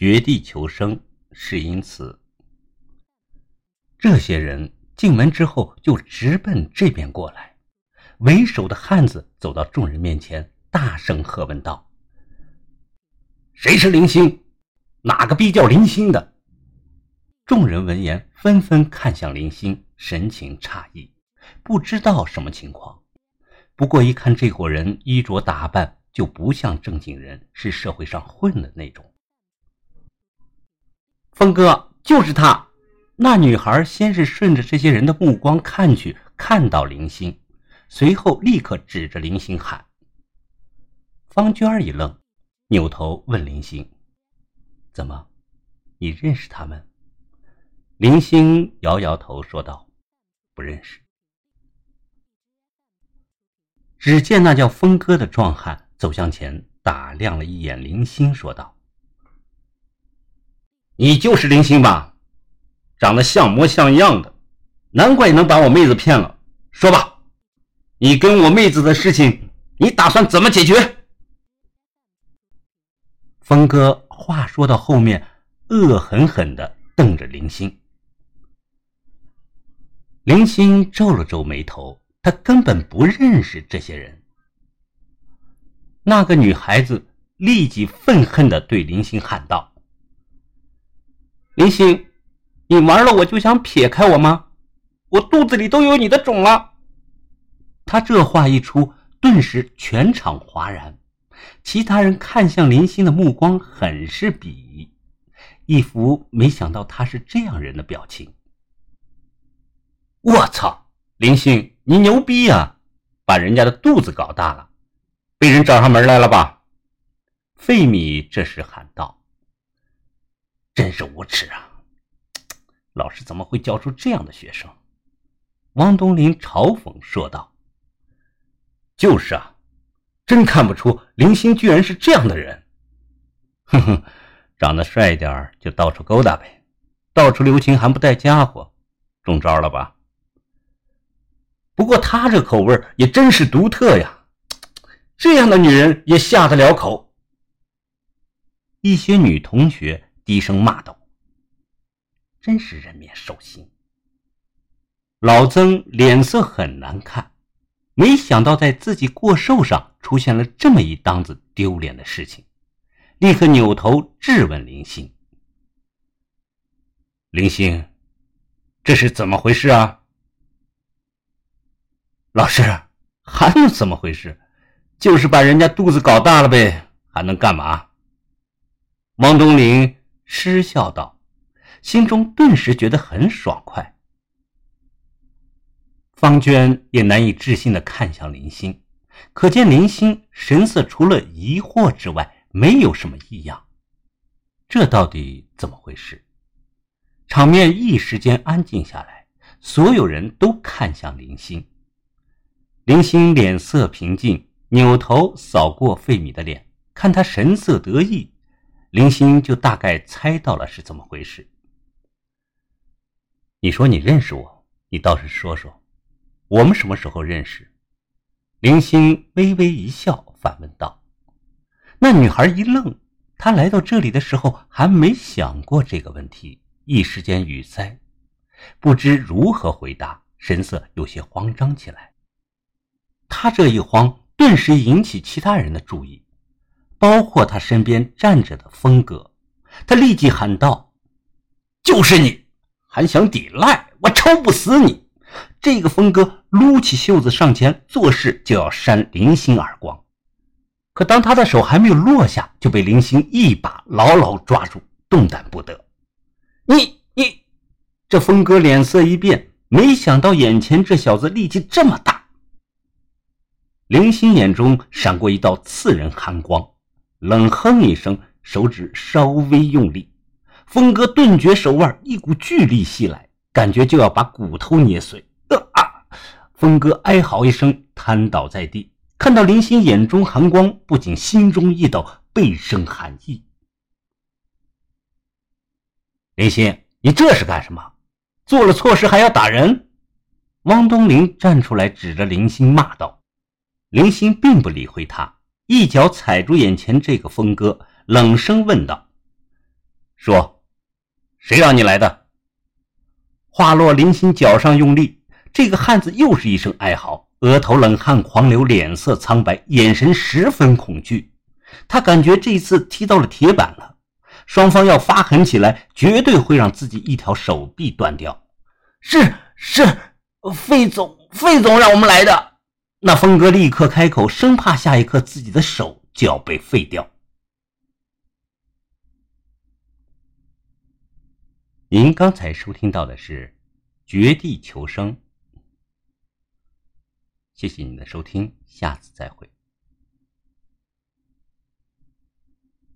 绝地求生是因此。这些人进门之后就直奔这边过来。为首的汉子走到众人面前，大声喝问道：“谁是林星？哪个逼叫林星的？”众人闻言纷纷看向林星，神情诧异，不知道什么情况。不过一看这伙人衣着打扮，就不像正经人，是社会上混的那种。峰哥就是他。那女孩先是顺着这些人的目光看去，看到林星。随后，立刻指着林星喊：“方娟一愣，扭头问林星：‘怎么，你认识他们？’林星摇摇头说道：‘不认识。’只见那叫峰哥的壮汉走向前，打量了一眼林星，说道：‘你就是林星吧？长得像模像样的，难怪能把我妹子骗了。说吧。’”你跟我妹子的事情，你打算怎么解决？峰哥话说到后面，恶狠狠的瞪着林星。林星皱了皱眉头，他根本不认识这些人。那个女孩子立即愤恨的对林星喊道：“林星，你玩了我就想撇开我吗？我肚子里都有你的种了。”他这话一出，顿时全场哗然，其他人看向林星的目光很是鄙夷，一副没想到他是这样人的表情。我操，林星，你牛逼呀！把人家的肚子搞大了，被人找上门来了吧？费米这时喊道：“真是无耻啊！老师怎么会教出这样的学生？”王东林嘲讽说道。就是啊，真看不出林星居然是这样的人。哼哼，长得帅一点就到处勾搭呗，到处留情还不带家伙，中招了吧？不过他这口味也真是独特呀，这样的女人也下得了口。一些女同学低声骂道：“真是人面兽心。”老曾脸色很难看。没想到在自己过寿上出现了这么一档子丢脸的事情，立刻扭头质问林星：“林星，这是怎么回事啊？”老师，还能怎么回事？就是把人家肚子搞大了呗，还能干嘛？王东林失笑道，心中顿时觉得很爽快。方娟也难以置信地看向林星，可见林星神色除了疑惑之外，没有什么异样。这到底怎么回事？场面一时间安静下来，所有人都看向林星。林星脸色平静，扭头扫过费米的脸，看他神色得意，林星就大概猜到了是怎么回事。你说你认识我，你倒是说说。我们什么时候认识？林星微微一笑，反问道。那女孩一愣，她来到这里的时候还没想过这个问题，一时间语塞，不知如何回答，神色有些慌张起来。她这一慌，顿时引起其他人的注意，包括他身边站着的风哥。他立即喊道：“就是你，还想抵赖？我抽不死你！”这个峰哥撸起袖子上前，作势就要扇林星耳光，可当他的手还没有落下，就被林星一把牢牢抓住，动弹不得。你你，这峰哥脸色一变，没想到眼前这小子力气这么大。林星眼中闪过一道刺人寒光，冷哼一声，手指稍微用力，峰哥顿觉手腕一股巨力袭来。感觉就要把骨头捏碎！啊！峰哥哀嚎一声，瘫倒在地。看到林星眼中寒光，不仅心中一抖，背生寒意。林星，你这是干什么？做了错事还要打人？汪东林站出来，指着林星骂道。林星并不理会他，一脚踩住眼前这个峰哥，冷声问道：“说：“谁让你来的？”话落，林鑫脚上用力，这个汉子又是一声哀嚎，额头冷汗狂流，脸色苍白，眼神十分恐惧。他感觉这次踢到了铁板了，双方要发狠起来，绝对会让自己一条手臂断掉。是是，费总，费总让我们来的。那峰哥立刻开口，生怕下一刻自己的手就要被废掉。您刚才收听到的是《绝地求生》，谢谢您的收听，下次再会。